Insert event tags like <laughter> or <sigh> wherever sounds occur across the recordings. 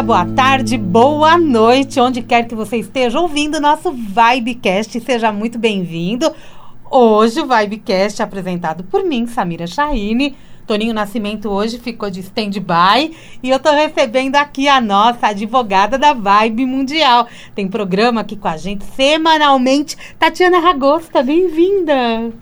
Dia, boa tarde, boa noite, onde quer que você esteja ouvindo o nosso Vibecast, seja muito bem-vindo. Hoje o Vibecast é apresentado por mim, Samira Chaine. Toninho Nascimento hoje ficou de stand-by e eu tô recebendo aqui a nossa advogada da Vibe Mundial. Tem programa aqui com a gente semanalmente. Tatiana Ragosta, bem-vinda!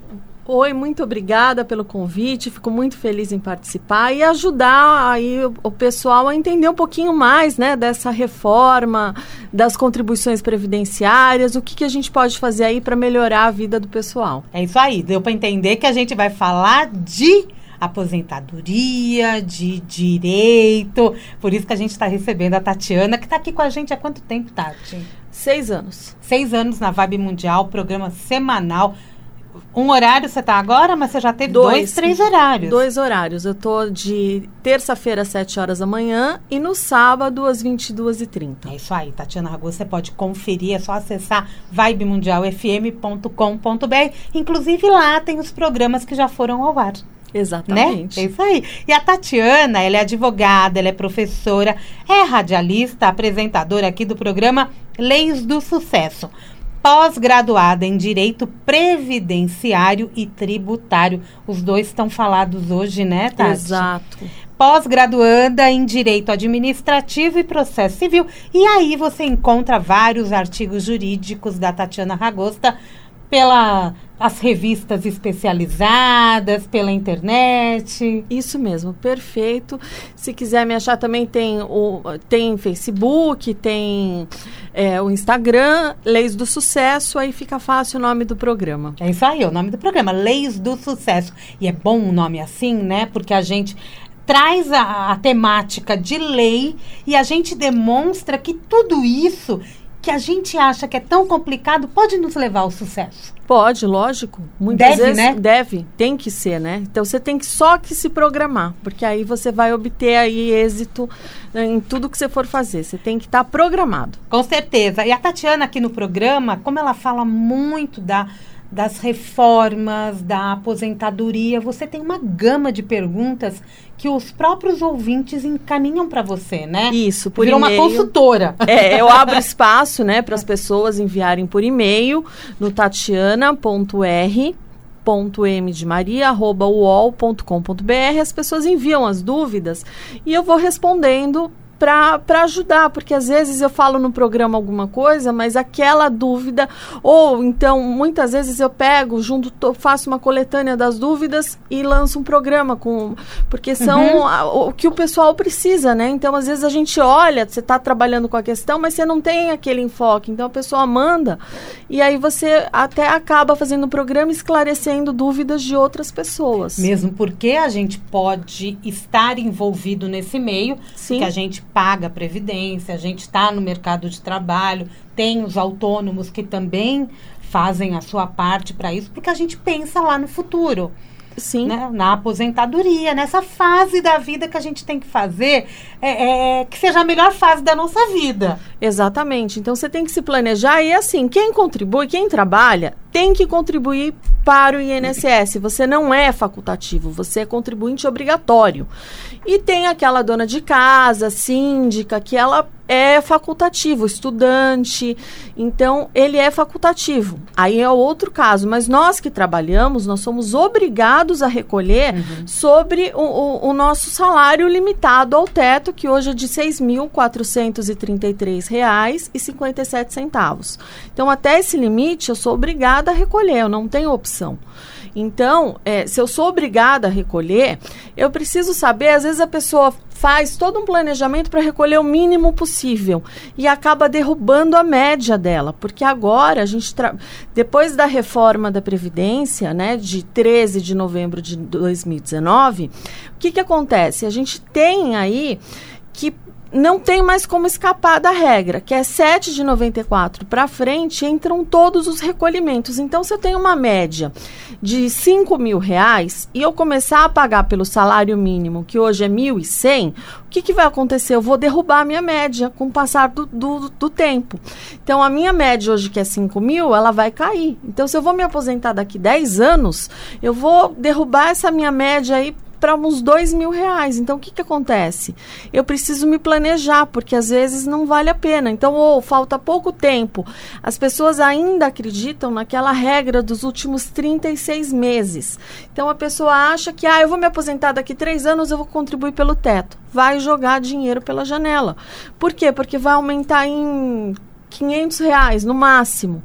Oi, muito obrigada pelo convite. Fico muito feliz em participar e ajudar aí o, o, pessoal a entender um pouquinho mais, né, dessa reforma, das contribuições previdenciárias, o que, que a gente pode fazer aí para melhorar a vida do pessoal. É isso aí. Deu para entender que a gente vai falar de aposentadoria, de direito. Por isso que a gente está recebendo a Tatiana, que está aqui com a gente há quanto tempo, Tati? Seis anos. Seis anos na Vibe Mundial, programa semanal um horário você está agora, mas você já teve dois, dois, três horários. Dois horários. Eu tô de terça-feira às 7 horas da manhã e no sábado às 22h30. É isso aí, Tatiana Ragu, você pode conferir, é só acessar vibemundialfm.com.br. Inclusive lá tem os programas que já foram ao ar. Exatamente. Né? É isso aí. E a Tatiana, ela é advogada, ela é professora, é radialista, apresentadora aqui do programa Leis do Sucesso pós-graduada em Direito Previdenciário e Tributário. Os dois estão falados hoje, né, Tati? Exato. Pós-graduanda em Direito Administrativo e Processo Civil. E aí você encontra vários artigos jurídicos da Tatiana Ragosta pela as revistas especializadas, pela internet. Isso mesmo, perfeito. Se quiser me achar também tem o tem Facebook, tem é, o Instagram, Leis do Sucesso, aí fica fácil o nome do programa. É isso aí, o nome do programa, Leis do Sucesso. E é bom um nome assim, né? Porque a gente traz a, a temática de lei e a gente demonstra que tudo isso que a gente acha que é tão complicado pode nos levar ao sucesso. Pode, lógico. Muitas deve, vezes né? deve, tem que ser, né? Então você tem que só que se programar, porque aí você vai obter aí êxito né, em tudo que você for fazer. Você tem que estar tá programado. Com certeza. E a Tatiana aqui no programa, como ela fala muito da das reformas, da aposentadoria, você tem uma gama de perguntas que os próprios ouvintes encaminham para você, né? Isso, por Virou e-mail. uma consultora. É, eu abro espaço, né, para as pessoas enviarem por e-mail no tatiana.r m de maria arroba uol.com.br as pessoas enviam as dúvidas e eu vou respondendo para ajudar, porque às vezes eu falo no programa alguma coisa, mas aquela dúvida, ou então muitas vezes eu pego, junto, tô, faço uma coletânea das dúvidas e lanço um programa com. Porque são uhum. a, o que o pessoal precisa, né? Então, às vezes a gente olha, você está trabalhando com a questão, mas você não tem aquele enfoque. Então a pessoa manda e aí você até acaba fazendo o programa esclarecendo dúvidas de outras pessoas. Mesmo porque a gente pode estar envolvido nesse meio, Sim. que a gente paga previdência, a gente está no mercado de trabalho, tem os autônomos que também fazem a sua parte para isso, porque a gente pensa lá no futuro. Sim. Né? Na aposentadoria, nessa fase da vida que a gente tem que fazer, é, é, que seja a melhor fase da nossa vida. Exatamente. Então você tem que se planejar e assim, quem contribui, quem trabalha, tem que contribuir para o INSS. Você não é facultativo, você é contribuinte obrigatório. E tem aquela dona de casa, síndica, que ela é facultativo, estudante, então ele é facultativo. Aí é outro caso, mas nós que trabalhamos, nós somos obrigados a recolher uhum. sobre o, o, o, nosso salário limitado ao teto, que hoje é de R$ 6.433,57. Então, até esse limite, eu sou obrigada a recolher, eu não tenho opção. Então, é, se eu sou obrigada a recolher, eu preciso saber, às vezes a pessoa faz todo um planejamento para recolher o mínimo possível e acaba derrubando a média dela, porque agora a gente depois da reforma da previdência, né, de 13 de novembro de 2019, o que que acontece? A gente tem aí que não tem mais como escapar da regra, que é 7 de 94 para frente entram todos os recolhimentos. Então, se eu tenho uma média de 5 mil reais e eu começar a pagar pelo salário mínimo, que hoje é 1.100, o que, que vai acontecer? Eu vou derrubar a minha média com o passar do, do, do tempo. Então, a minha média hoje, que é 5 mil, ela vai cair. Então, se eu vou me aposentar daqui 10 anos, eu vou derrubar essa minha média aí para uns dois mil reais. Então, o que, que acontece? Eu preciso me planejar, porque às vezes não vale a pena. Então, ou falta pouco tempo. As pessoas ainda acreditam naquela regra dos últimos 36 meses. Então, a pessoa acha que, ah, eu vou me aposentar daqui três anos, eu vou contribuir pelo teto. Vai jogar dinheiro pela janela. Por quê? Porque vai aumentar em 500 reais no máximo.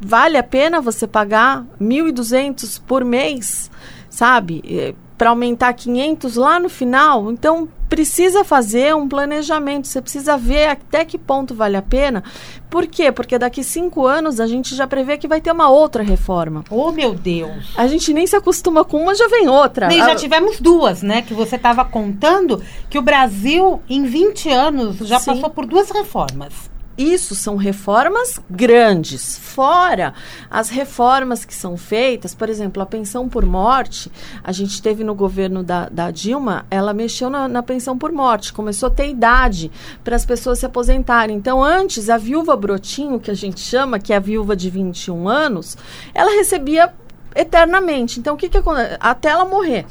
Vale a pena você pagar 1.200 por mês? Sabe? Para aumentar 500 lá no final. Então, precisa fazer um planejamento, você precisa ver até que ponto vale a pena. Por quê? Porque daqui cinco anos a gente já prevê que vai ter uma outra reforma. Oh, meu Deus! A gente nem se acostuma com uma, já vem outra. E já tivemos duas, né? Que você estava contando que o Brasil, em 20 anos, já Sim. passou por duas reformas. Isso são reformas grandes. Fora as reformas que são feitas, por exemplo, a pensão por morte, a gente teve no governo da, da Dilma, ela mexeu na, na, pensão por morte, começou a ter idade para as pessoas se aposentarem. Então, antes, a viúva brotinho, que a gente chama, que é a viúva de 21 anos, ela recebia eternamente. Então, o que, que acontece? Até ela morrer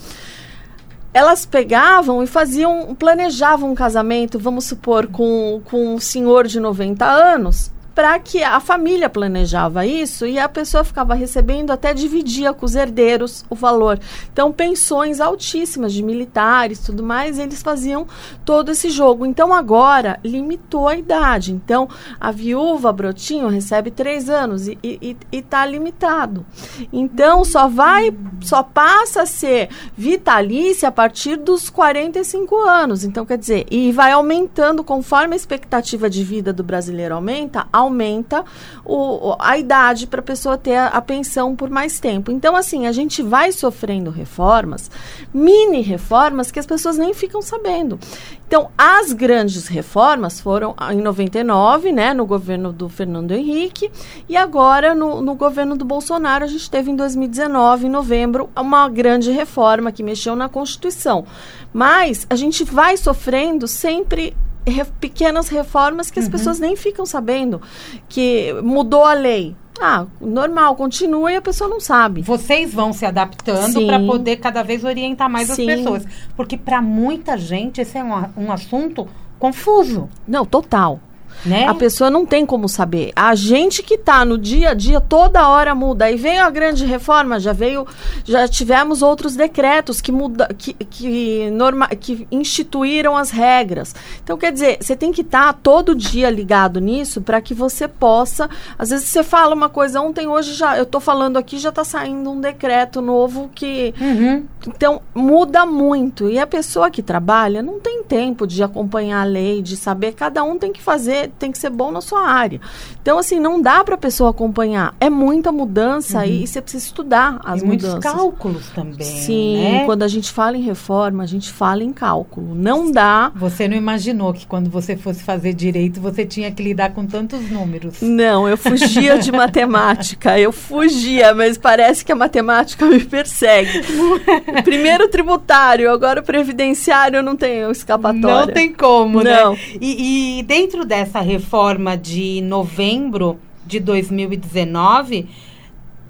elas pegavam e faziam, planejavam um casamento, vamos supor, com, com um senhor de 90 anos, para que a família planejava isso e a pessoa ficava recebendo até dividia com os herdeiros o valor. Então, pensões altíssimas de militares, tudo mais, eles faziam todo esse jogo. Então, agora limitou a idade. Então, a viúva brotinho recebe três anos e está limitado. Então, só vai, só passa a ser vitalícia a partir dos 45 anos. Então, quer dizer, e vai aumentando conforme a expectativa de vida do brasileiro aumenta, aumenta o, a idade para a pessoa ter a, a, pensão por mais tempo. Então, assim, a gente vai sofrendo reformas, mini reformas, que as pessoas nem ficam sabendo. Então, as grandes reformas foram em 99, né, no governo do Fernando Henrique, e agora no, no governo do Bolsonaro, a gente teve em 2019, em novembro, uma grande reforma que mexeu na Constituição. Mas a gente vai sofrendo sempre re, pequenas reformas que as uhum. pessoas nem ficam sabendo que mudou a lei. Ah, normal, continua e a pessoa não sabe. Vocês vão se adaptando para poder cada vez orientar mais Sim. as pessoas. Porque para muita gente esse é um, um assunto confuso. Não, total. Né? A pessoa não tem como saber. A gente que está no dia a dia, toda hora muda. Aí veio a grande reforma, já veio, já tivemos outros decretos que, muda, que, que, norma, que instituíram as regras. Então, quer dizer, você tem que estar tá todo dia ligado nisso para que você possa. Às vezes você fala uma coisa ontem, hoje já. Eu estou falando aqui, já está saindo um decreto novo que. Uhum. Então, muda muito. E a pessoa que trabalha não tem tempo de acompanhar a lei, de saber. Cada um tem que fazer tem que ser bom na sua área. Então, assim, não dá para a pessoa acompanhar. É muita mudança uhum. e, e, você precisa estudar as e mudanças. muitos cálculos também. Sim, né? quando a gente fala em reforma, a gente fala em cálculo. Não dá. Você não imaginou que quando você fosse fazer direito, você tinha que lidar com tantos números. Não, eu fugia de <laughs> matemática. Eu fugia, mas parece que a matemática me persegue. <laughs> <laughs> Primeiro tributário, agora previdenciário não tem escapatória. Não tem como, né? não. né? E, e dentro dessa reforma de novembro de 2019,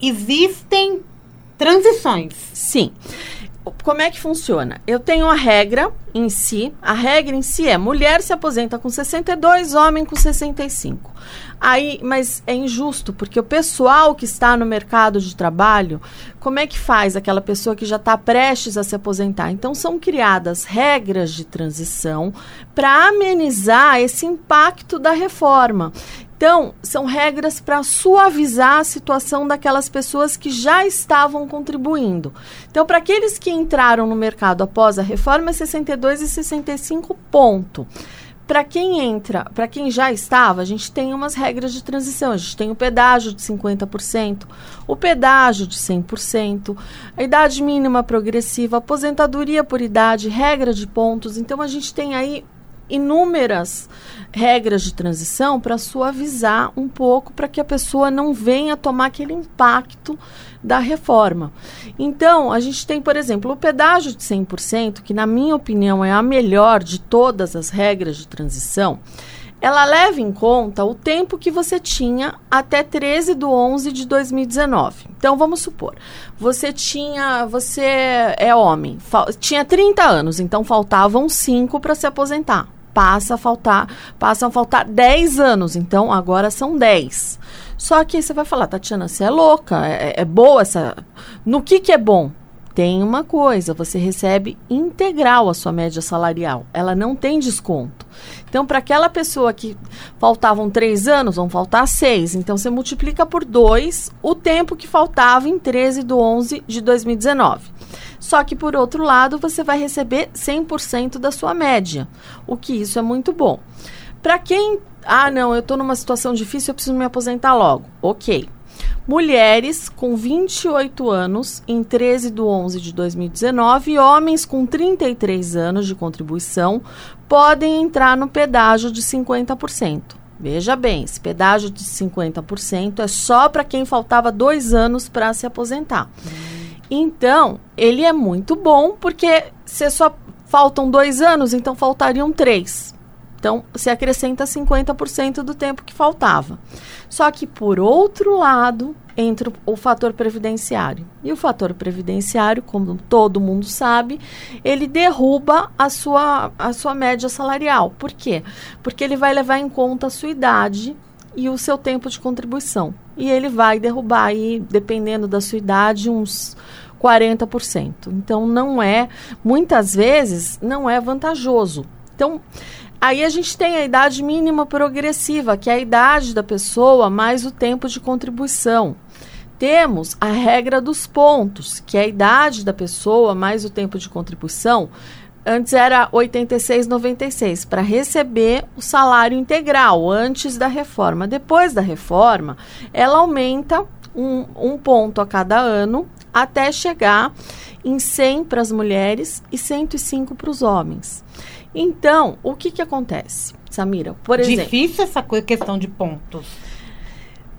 existem transições. Sim. Como é que funciona? Eu tenho a regra em si. A regra em si é mulher se aposenta com 62, homem com 65. Aí, mas é injusto, porque o pessoal que está no mercado de trabalho, como é que faz aquela pessoa que já está prestes a se aposentar? Então, são criadas regras de transição para amenizar esse impacto da reforma. Então, são regras para suavizar a situação daquelas pessoas que já estavam contribuindo. Então, para aqueles que entraram no mercado após a reforma, 62 e 65 ponto para quem entra, para quem já estava, a gente tem umas regras de transição. A gente tem o pedágio de 50%, o pedágio de 100%, a idade mínima progressiva, aposentadoria por idade, regra de pontos. Então a gente tem aí inúmeras regras de transição para suavizar um pouco para que a pessoa não venha tomar aquele impacto da reforma. Então, a gente tem, por exemplo, o pedágio de 100%, que na minha opinião é a melhor de todas as regras de transição. Ela leva em conta o tempo que você tinha até 13 de 11 de 2019. Então, vamos supor, você tinha, você é homem, tinha 30 anos, então faltavam 5 para se aposentar passa a faltar, passam a faltar 10 anos, então agora são 10. Só que você vai falar, Tatiana, você é louca, é, é boa essa. No que, que é bom? Tem uma coisa, você recebe integral a sua média salarial. Ela não tem desconto. Então, para aquela pessoa que faltavam três anos, vão faltar seis. Então, você multiplica por dois o tempo que faltava em 13 de 11 de 2019. Só que, por outro lado, você vai receber 100% da sua média, o que isso é muito bom. Para quem, ah, não, eu estou numa situação difícil, eu preciso me aposentar logo. Ok. Mulheres com 28 anos em 13 de 11 de 2019 e homens com 33 anos de contribuição podem entrar no pedágio de 50%. Veja bem, esse pedágio de 50% é só para quem faltava dois anos para se aposentar. Hum. Então, ele é muito bom porque se só faltam dois anos, então faltariam três. Então, se acrescenta 50% do tempo que faltava. Só que, por outro lado, entra o, fator previdenciário. E o fator previdenciário, como todo mundo sabe, ele derruba a sua, a sua média salarial. Por quê? Porque ele vai levar em conta a sua idade e o seu tempo de contribuição. E ele vai derrubar aí, dependendo da sua idade, uns 40%. Então não é, muitas vezes não é vantajoso. Então, aí a gente tem a idade mínima progressiva, que é a idade da pessoa mais o tempo de contribuição. Temos a regra dos pontos, que é a idade da pessoa mais o tempo de contribuição. Antes era 86,96 para receber o salário integral antes da reforma. Depois da reforma, ela aumenta um, um ponto a cada ano até chegar em 100 para as mulheres e 105 para os homens. Então, o que, que acontece, Samira? Por exemplo. Difícil essa questão de pontos.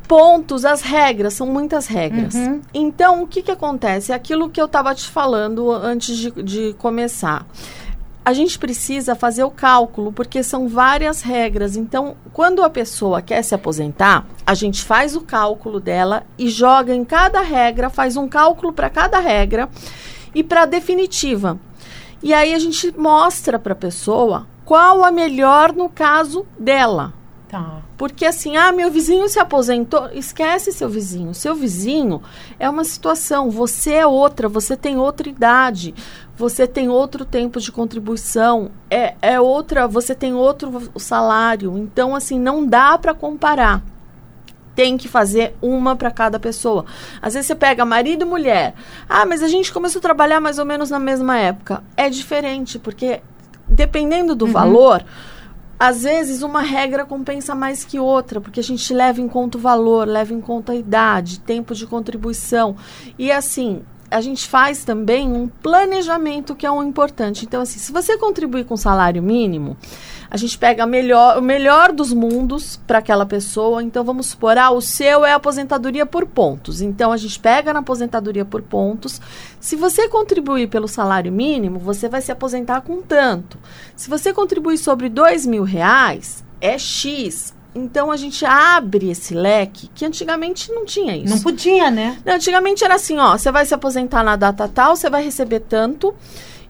Pontos, as regras, são muitas regras. Uhum. Então, o que, que acontece? Aquilo que eu estava te falando antes de, de começar a gente precisa fazer o cálculo, porque são várias regras. Então, quando a pessoa quer se aposentar, a gente faz o cálculo dela e joga em cada regra, faz um cálculo para cada regra e para a definitiva. E aí a gente mostra para a pessoa qual a melhor no caso dela. Tá. Porque assim, ah, meu vizinho se aposentou. Esquece seu vizinho. Seu vizinho é uma situação. Você é outra. Você tem outra idade. Você tem outro tempo de contribuição. É, é outra. Você tem outro salário. Então, assim, não dá para comparar. Tem que fazer uma para cada pessoa. Às vezes você pega marido e mulher. Ah, mas a gente começou a trabalhar mais ou menos na mesma época. É diferente, porque dependendo do uhum. valor às vezes uma regra compensa mais que outra, porque a gente leva em conta o valor, leva em conta a idade, tempo de contribuição. E assim, a gente faz também um planejamento que é um importante. Então, assim, se você contribuir com salário mínimo, a gente pega melhor, o melhor dos mundos para aquela pessoa. Então, vamos supor, ah, o seu é aposentadoria por pontos. Então, a gente pega na aposentadoria por pontos. Se você contribuir pelo salário mínimo, você vai se aposentar com tanto. Se você contribuir sobre dois mil reais, é X. Então a gente abre esse leque que antigamente não tinha isso. Não podia, né? antigamente era assim, ó, você vai se aposentar na data tal, você vai receber tanto.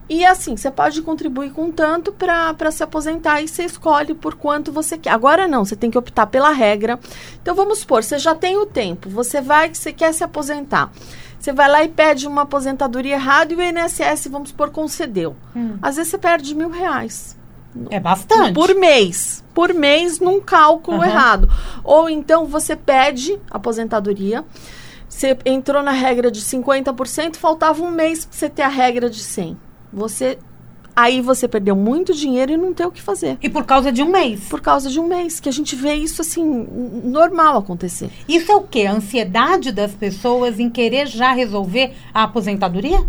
E assim, você pode contribuir com tanto para se aposentar e você escolhe por quanto você quer. Agora não, você tem que optar pela regra. Então vamos supor, você já tem o tempo, você vai, você quer se aposentar. Você vai lá e pede uma aposentadoria errada e o INSS, vamos supor, concedeu. Hum. Às vezes você perde mil reais. É bastante. Por mês. Por mês num cálculo uhum. errado. Ou então você pede aposentadoria. Você entrou na regra de 50%, faltava um mês para você ter a regra de 100. Você aí você perdeu muito dinheiro e não tem o que fazer. E por causa de um mês? Por causa de um mês, que a gente vê isso assim, normal acontecer. Isso é o quê? A ansiedade das pessoas em querer já resolver a aposentadoria?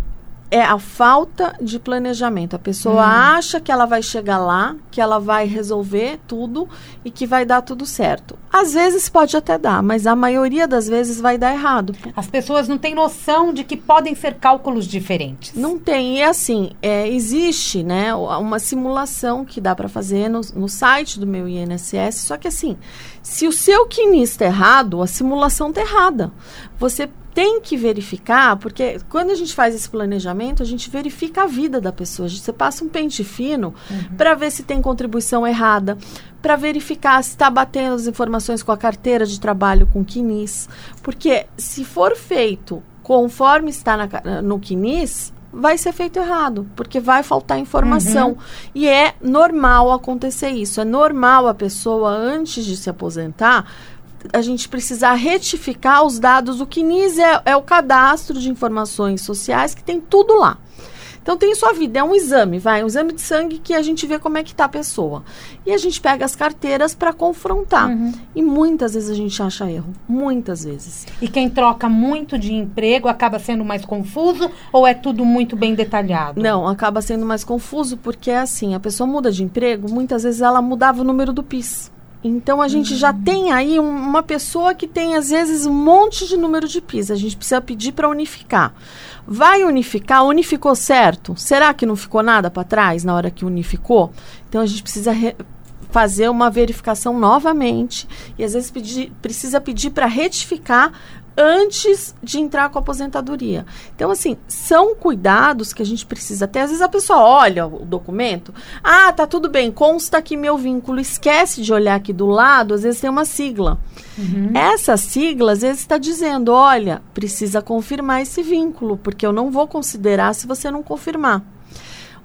É a falta de planejamento. A pessoa Hum. acha que ela vai chegar lá, que ela vai resolver tudo e que vai dar tudo certo. Às vezes pode até dar, mas a maioria das vezes vai dar errado. As pessoas não têm noção de que podem ser cálculos diferentes. Não tem. E assim, é, existe né, uma simulação que dá para fazer no, no site do meu INSS. Só que assim, se o seu CNIS está errado, a simulação está errada. Você tem que verificar, porque quando a gente faz esse planejamento, a gente verifica a vida da pessoa. Gente- Você passa um pente fino para ver se tem contribuição errada, para verificar se está batendo as informações com a carteira de trabalho com o CNIS. Porque se for feito conforme está na no CNIS, vai ser feito errado, porque vai faltar informação. E é normal acontecer isso. É normal a pessoa, antes de se aposentar, a gente precisar retificar os dados. O CNIS é, é o cadastro de informações sociais que tem tudo lá. Então tem sua vida, é um exame, vai, um exame de sangue que a gente vê como é que tá a pessoa. E a gente pega as carteiras para confrontar. E muitas vezes a gente acha erro, muitas vezes. E quem troca muito de emprego acaba sendo mais confuso ou é tudo muito bem detalhado? Não, acaba sendo mais confuso porque é assim, a pessoa muda de emprego, muitas vezes ela mudava o número do PIS. Então a gente já tem aí um- uma pessoa que tem às vezes um monte de número de PIS. A gente precisa pedir para unificar. Vai unificar? Unificou certo? Será que não ficou nada para trás na hora que unificou? Então a gente precisa re- fazer uma verificação novamente e às vezes pedir- precisa pedir para retificar antes de entrar com a aposentadoria. Então, assim, são cuidados que a gente precisa ter. Às vezes a pessoa olha o documento, ah, tá tudo bem, consta aqui meu vínculo, esquece de olhar aqui do lado, às vezes tem uma sigla. Essa sigla, às vezes, está dizendo, olha, precisa confirmar esse vínculo, porque eu não vou considerar se você não confirmar.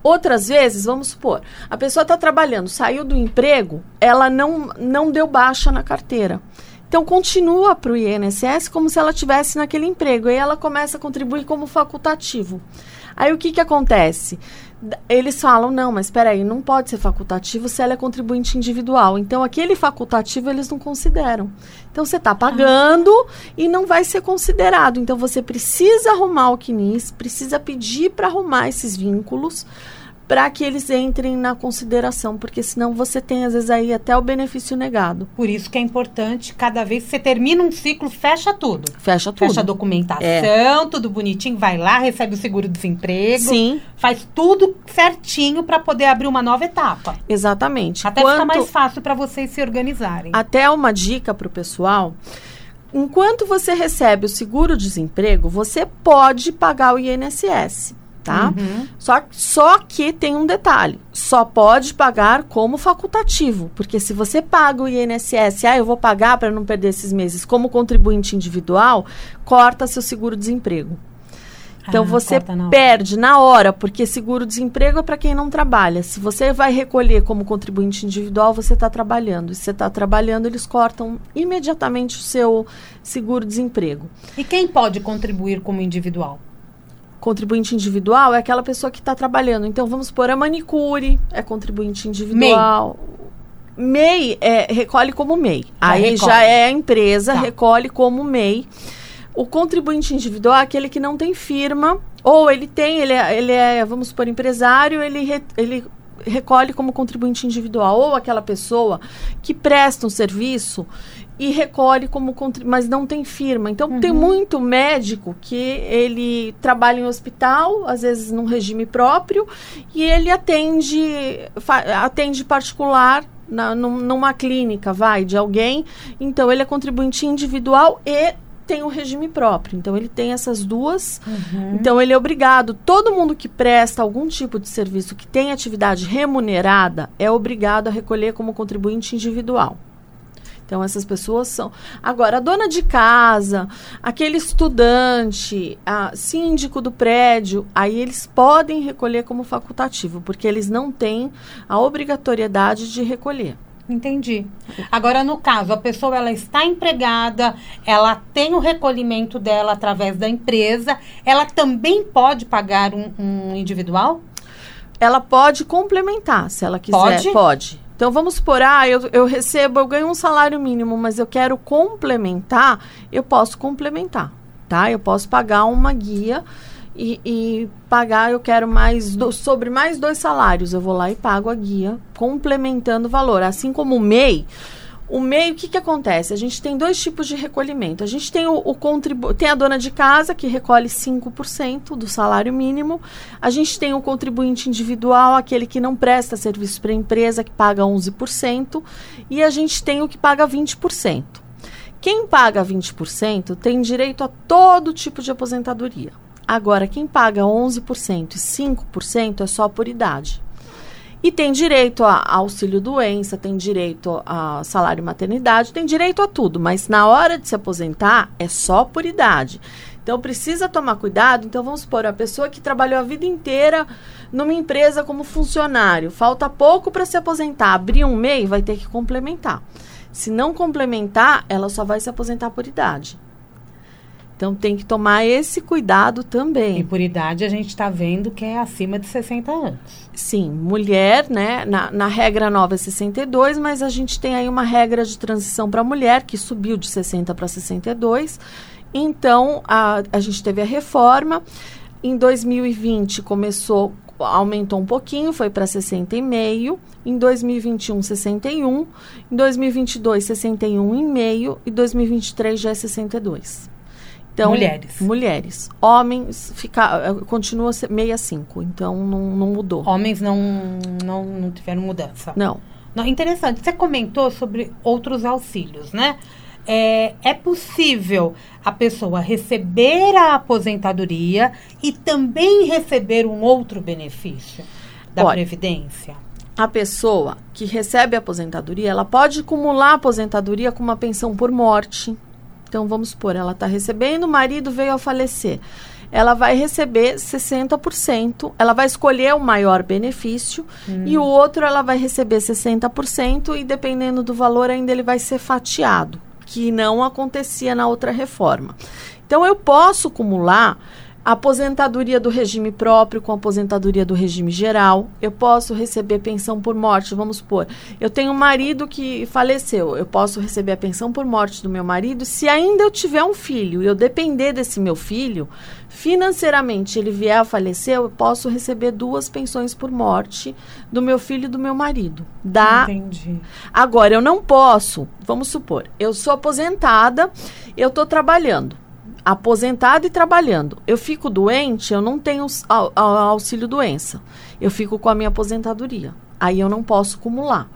Outras vezes, vamos supor, a pessoa está trabalhando, saiu do emprego, ela não, não deu baixa na carteira. Então, continua para o INSS como se ela tivesse naquele emprego. Aí ela começa a contribuir como facultativo. Aí o que, que acontece? Eles falam, não, mas espera aí, não pode ser facultativo se ela é contribuinte individual. Então, aquele facultativo eles não consideram. Então, você está pagando e não vai ser considerado. Então, você precisa arrumar o CNIS, precisa pedir para arrumar esses vínculos para que eles entrem na consideração, porque senão você tem, às vezes, aí até o benefício negado. Por isso que é importante, cada vez que você termina um ciclo, fecha tudo. Fecha tudo. Fecha a documentação, tudo bonitinho, vai lá, recebe o seguro-desemprego. Sim, Faz tudo certinho para poder abrir uma nova etapa. exatamente. Até fica Quanto- mais fácil para vocês se organizarem. Até uma dica para o pessoal. Enquanto você recebe o seguro-desemprego, você pode pagar o INSS, tá? Uhum. Só, só que tem um detalhe: só pode pagar como facultativo. Porque se você paga o INSS, ah, eu vou pagar para não perder esses meses como contribuinte individual, corta seu seguro-desemprego. Então Ah, você na perde na hora, porque seguro-desemprego é para quem não trabalha. Se você vai recolher como contribuinte individual, você está trabalhando. E se você está trabalhando, eles cortam imediatamente o seu seguro-desemprego. E quem pode contribuir como individual? Contribuinte individual é aquela pessoa que está trabalhando. Então, vamos supor, a manicure é contribuinte individual. MEI é, recolhe como MEI. Aí recolhe. já é a empresa, Tá. recolhe como MEI. O contribuinte individual é aquele que não tem firma, ou ele tem, ele é, ele é vamos supor, empresário, ele, re- ele recolhe como contribuinte individual. Ou aquela pessoa que presta um serviço e recolhe como mas não tem firma. Então tem muito médico que ele trabalha em hospital, às vezes num regime próprio, e ele atende atende particular na, num- numa clínica, vai, de alguém. Então ele é contribuinte individual e tem um regime próprio. Então ele tem essas duas. Então ele é obrigado, todo mundo que presta algum tipo de serviço que tem atividade remunerada é obrigado a recolher como contribuinte individual. Então essas pessoas são. Agora, a dona de casa, aquele estudante, a síndico do prédio, aí eles podem recolher como facultativo, porque eles não têm a obrigatoriedade de recolher. Entendi. Agora, no caso, a pessoa ela está empregada, ela tem o recolhimento dela através da empresa, ela também pode pagar um, um individual? Ela pode complementar, se ela quiser. Pode? Então vamos supor, ah, eu, eu recebo, eu ganho um salário mínimo, mas eu quero complementar, eu posso complementar, tá? Eu posso pagar uma guia e, e pagar, eu quero mais do, sobre mais dois salários, eu vou lá e pago a guia, complementando o valor. Assim como o MEI, o MEI, o que, que acontece? A gente tem dois tipos de recolhimento. A gente tem o, o contribu tem a dona de casa, que recolhe 5% do salário mínimo. A gente tem o contribuinte individual, aquele que não presta serviço para a empresa, que paga 11%. E a gente tem o que paga 20%. Quem paga 20% tem direito a todo tipo de aposentadoria. Agora, quem paga 11% e 5% é só por idade. E tem direito a, auxílio doença, tem direito a salário maternidade, tem direito a tudo, mas na hora de se aposentar é só por idade. Então precisa tomar cuidado. Então vamos supor, a pessoa que trabalhou a vida inteira numa empresa como funcionário, falta pouco para se aposentar, abrir um MEI, vai ter que complementar. Se não complementar, ela só vai se aposentar por idade. Então tem que tomar esse cuidado também. E por idade a gente está vendo que é acima de 60 anos. Sim, mulher, né? Na, na regra nova é 62, mas a gente tem aí uma regra de transição para mulher que subiu de 60 para 62. Então a, a gente teve a reforma. Em 2020 começou, aumentou um pouquinho, foi para 60,5. Em 2021, 61. Em 2022, 61,5. E 2023 já é 62. Então, mulheres. Mulheres. Homens fica, continua 65, então não, não mudou. Homens não, não, não tiveram mudança. Não. não. Interessante. Você comentou sobre outros auxílios, né? É, é possível a pessoa receber a aposentadoria e também receber um outro benefício da Olha, Previdência? A pessoa que recebe a aposentadoria, ela pode acumular a aposentadoria com uma pensão por morte, então, vamos supor, ela está recebendo, o marido veio a falecer. Ela vai receber 60%, ela vai escolher o maior benefício hum. e o outro ela vai receber 60% e dependendo do valor ainda ele vai ser fatiado, que não acontecia na outra reforma. Então eu posso acumular aposentadoria do regime próprio com aposentadoria do regime geral. Eu posso receber pensão por morte, vamos supor. Eu tenho um marido que faleceu, eu posso receber a pensão por morte do meu marido. Se ainda eu tiver um filho e eu depender desse meu filho, financeiramente ele vier a falecer, eu posso receber duas pensões por morte do meu filho e do meu marido. Dá. Entendi. Agora eu não posso, vamos supor, eu sou aposentada, eu estou trabalhando aposentada e trabalhando. Eu fico doente, eu não tenho auxílio doença. Eu fico com a minha aposentadoria. Aí eu não posso acumular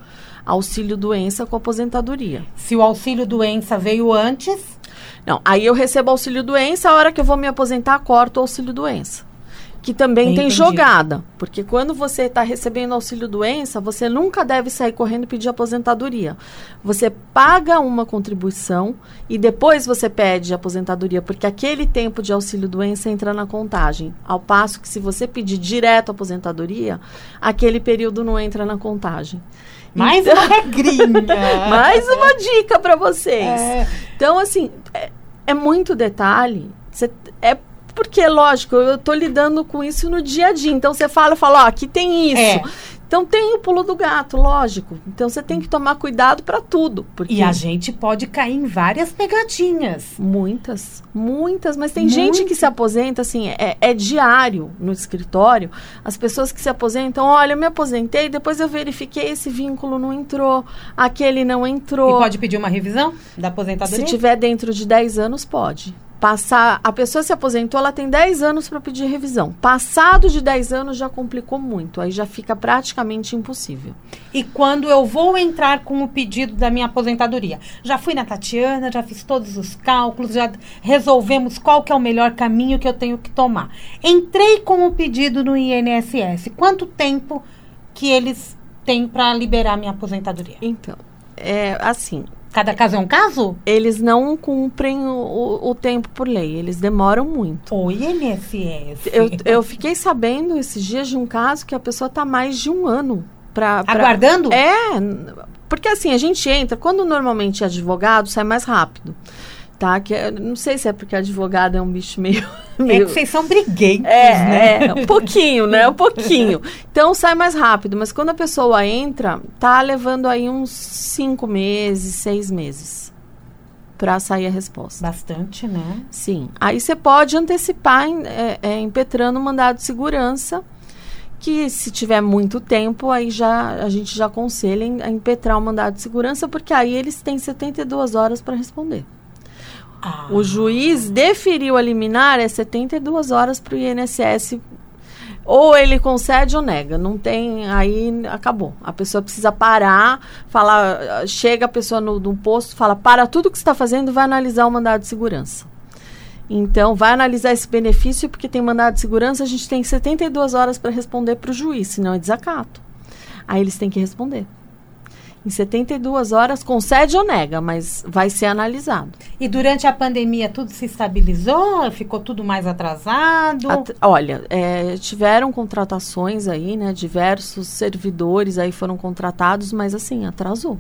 auxílio doença com aposentadoria. Se o auxílio doença veio antes? Não, aí eu recebo auxílio doença, a hora que eu vou me aposentar, corto o auxílio doença que também Entendi. tem jogada. Porque quando você está recebendo auxílio doença, você nunca deve sair correndo e pedir aposentadoria. Você paga uma contribuição e depois você pede aposentadoria, porque aquele tempo de auxílio doença entra na contagem. Ao passo que se você pedir direto aposentadoria, aquele período não entra na contagem. Mais então, uma regrinha. <laughs> mais uma dica para vocês. É. Então, assim, é, é muito detalhe. Cê, é porque, lógico, eu estou lidando com isso no dia a dia. Então você fala, fala, ó, aqui tem isso. É. Então tem o pulo do gato, lógico. Então você tem que tomar cuidado para tudo. Porque... E a gente pode cair em várias pegadinhas. Muitas, muitas. Mas tem gente que se aposenta, assim, é, é, diário no escritório. As pessoas que se aposentam, olha, eu me aposentei, depois eu verifiquei, esse vínculo não entrou, aquele não entrou. E pode pedir uma revisão da aposentadoria? Se tiver dentro de 10 anos, pode passar, a pessoa se aposentou, ela tem 10 anos para pedir revisão. Passado de 10 anos já complicou muito, aí já fica praticamente impossível. E quando eu vou entrar com o pedido da minha aposentadoria? Já fui na Tatiana, já fiz todos os cálculos, já resolvemos qual que é o melhor caminho que eu tenho que tomar. Entrei com o pedido no INSS. Quanto tempo que eles têm para liberar minha aposentadoria? Então, é assim, Cada caso é um caso? Eles não cumprem o, o, o tempo por lei, eles demoram muito. O INSS. Eu, eu fiquei sabendo esses dias de um caso que a pessoa está mais de um ano para. Aguardando? É, porque assim, a gente entra, quando normalmente é advogado, sai mais rápido tá? Que é, não sei se é porque advogado é um bicho meio. <laughs> meio... É que vocês são briguentos, é, né? É, um pouquinho, né? Um pouquinho. <laughs> Então sai mais rápido, mas quando a pessoa entra, tá levando aí uns cinco meses, seis meses para sair a resposta. Bastante, né? Sim. Aí você pode antecipar em, é, é, impetrando o mandado de segurança, que se tiver muito tempo, aí já a gente já aconselha em, a impetrar o mandado de segurança, porque aí eles têm 72 horas para responder. Ah. O juiz deferiu a liminar é 72 horas para o INSS. Ou ele concede ou nega. Não tem. Aí acabou. A pessoa precisa parar, falar. Chega a pessoa no, no posto, fala: para tudo que está fazendo, vai analisar o mandado de segurança. Então, vai analisar esse benefício, porque tem mandado de segurança, a gente tem 72 horas para responder para o juiz, senão é desacato. Aí eles têm que responder. Em 72 horas, concede ou nega, mas vai ser analisado. E durante a pandemia tudo se estabilizou? Ficou tudo mais atrasado? At- olha, é, tiveram contratações aí, né? Diversos servidores aí foram contratados, mas assim, atrasou.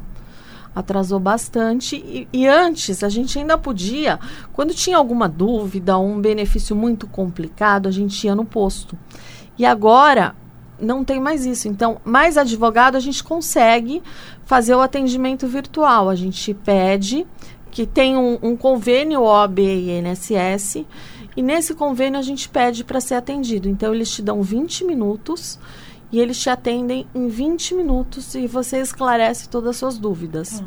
Atrasou bastante. E, e antes, a gente ainda podia, quando tinha alguma dúvida, um benefício muito complicado, a gente ia no posto. E agora, não tem mais isso. Então, mais advogado, a gente consegue fazer o atendimento virtual. A gente pede que tem um, um convênio OAB e INSS, e nesse convênio a gente pede para ser atendido. Então, eles te dão 20 minutos e eles te atendem em 20 minutos e você esclarece todas as suas dúvidas.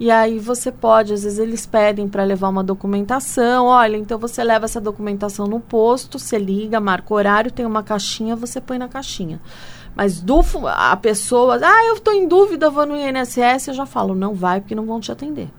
E aí você pode, às vezes eles pedem para levar uma documentação. Olha, então você leva essa documentação no posto, você liga, marca o horário, tem uma caixinha, você põe na caixinha. Mas do, a pessoa, ah, eu estou em dúvida, vou no INSS, eu já falo, não vai porque não vão te atender.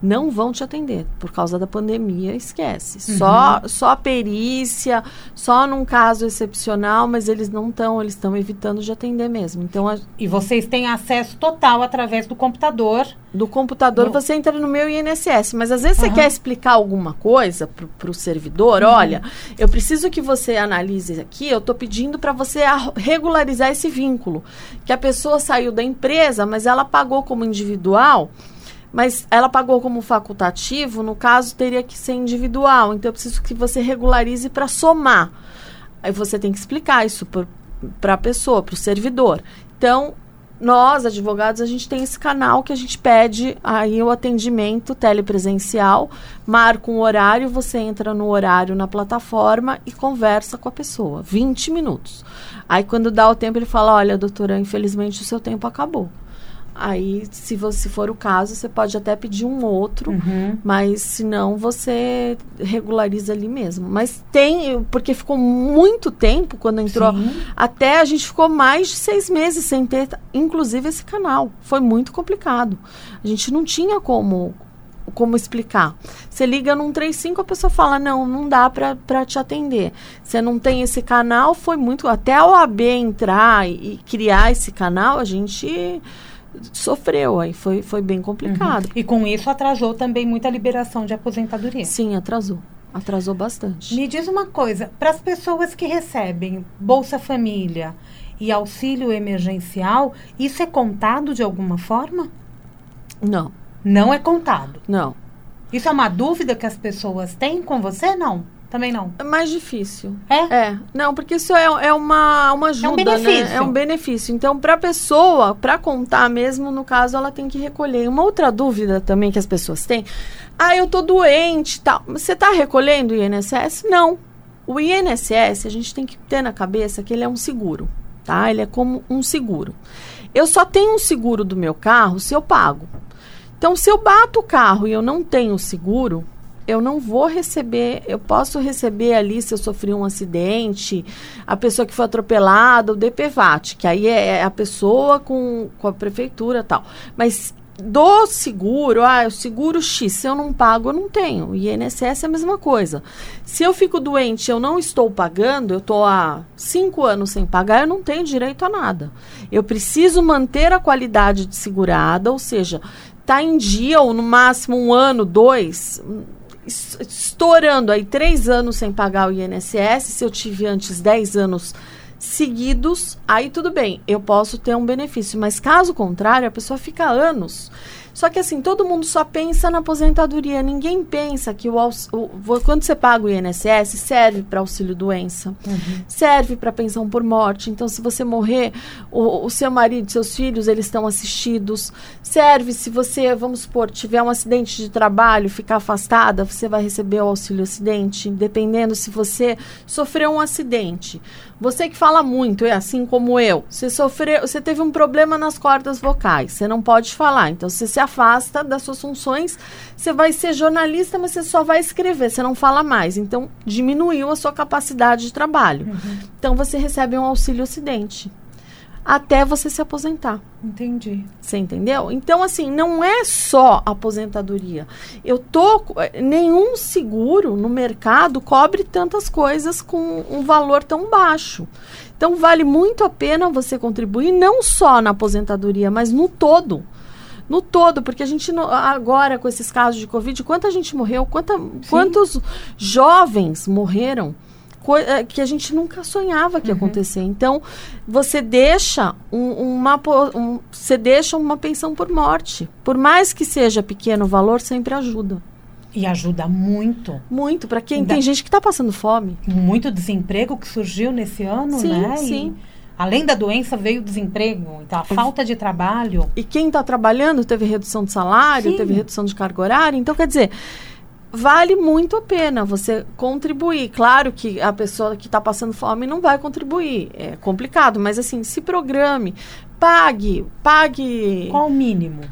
Não vão te atender por causa da pandemia, esquece. Só, só a perícia, só num caso excepcional, mas eles não estão, eles estão evitando de atender mesmo. Então, a- E vocês têm acesso total através do computador. do computador No- você entra no meu INSS, mas às vezes você Aham. quer explicar alguma coisa para o servidor, olha, eu preciso que você analise aqui, eu estou pedindo para você regularizar esse vínculo, que a pessoa saiu da empresa, mas ela pagou como individual, mas ela pagou como facultativo, no caso teria que ser individual, então eu preciso que você regularize para somar. Aí você tem que explicar isso para a pessoa, para o servidor. Então, nós, advogados, a gente tem esse canal que a gente pede aí o atendimento telepresencial, marca um horário, você entra no horário na plataforma e conversa com a pessoa. 20 minutos. Aí quando dá o tempo, ele fala, olha, doutora, infelizmente o seu tempo acabou. Aí, se você for o caso, você pode até pedir um outro, mas se não, você regulariza ali mesmo. Mas tem, porque ficou muito tempo quando entrou. Sim. Até a gente ficou mais de seis meses sem ter, inclusive, esse canal. Foi muito complicado. A gente não tinha como como explicar. Você liga num 35, a pessoa fala, não, não dá para te atender. Você não tem esse canal, foi muito... Até a OAB entrar e, e criar esse canal, a gente sofreu aí. Foi, foi bem complicado. E com isso atrasou também muita liberação de aposentadoria. Sim, atrasou. Atrasou bastante. Me diz uma coisa, para as pessoas que recebem Bolsa Família e auxílio emergencial, isso é contado de alguma forma? Não, Não é contado. não. Isso é uma dúvida que as pessoas têm com você? Não. Também não. É mais difícil. É? É, não, porque isso é, é uma, uma ajuda, benefício. né? É um benefício. Então, para a pessoa, para contar mesmo, no caso, ela tem que recolher. Uma outra dúvida também que as pessoas têm, ah, eu tô doente tal. Você está recolhendo o INSS? Não. O INSS, a gente tem que ter na cabeça que ele é um seguro, tá? Ele é como um seguro. Eu só tenho um seguro do meu carro se eu pago. Então, se eu bato o carro e eu não tenho seguro, eu não vou receber, eu posso receber ali se eu sofri um acidente, a pessoa que foi atropelada, o DPVAT, que aí é a pessoa com, com a prefeitura e tal. Mas do seguro, ah, o seguro X, se eu não pago, eu não tenho. O INSS é a mesma coisa. Se eu fico doente eu não estou pagando, eu estou há cinco anos sem pagar, eu não tenho direito a nada. Eu preciso manter a qualidade de segurada, ou seja, tá em dia, ou no máximo um ano, dois, estourando aí três anos sem pagar o INSS, se eu tive antes 10 anos seguidos, aí tudo bem, eu posso ter um benefício. Mas caso contrário, a pessoa fica anos Só que assim, todo mundo só pensa na aposentadoria. Ninguém pensa que o, o- quando você paga o INSS, serve para auxílio doença, serve para pensão por morte. Então, se você morrer, o, o seu marido, seus filhos, eles estão assistidos. Serve se você, vamos supor, tiver um acidente de trabalho, ficar afastada, você vai receber o auxílio acidente, dependendo se você sofreu um acidente. Você que fala muito, é assim como eu. Você sofreu, você teve um problema nas cordas vocais, você não pode falar. Então você se afasta das suas funções, você vai ser jornalista, mas você só vai escrever, você não fala mais. Então diminuiu a sua capacidade de trabalho. Então você recebe um auxílio acidente até você se aposentar. Entendi. Você entendeu? Então, assim, não é só aposentadoria. Eu tô. Nenhum seguro no mercado cobre tantas coisas com um valor tão baixo. Então, vale muito a pena você contribuir, não só na aposentadoria, mas no todo. No todo, porque a gente não- agora, com esses casos de Covid, quanta gente morreu, quanta, quantos jovens morreram eh, que a gente nunca sonhava que ia acontecer. Então, você deixa um- uma um- você deixa uma pensão por morte. Por mais que seja pequeno o valor, sempre ajuda. E ajuda muito. Muito para quem tem gente que está passando fome. Muito desemprego que surgiu nesse ano, Sim, né? E sim. Além da doença veio o desemprego, então a falta de trabalho. E quem está trabalhando teve redução de salário, Sim. teve redução de carga horária. Então, quer dizer, vale muito a pena você contribuir. Claro que a pessoa que está passando fome não vai contribuir. É complicado, mas assim, se programe. Pague, pague. Qual o mínimo?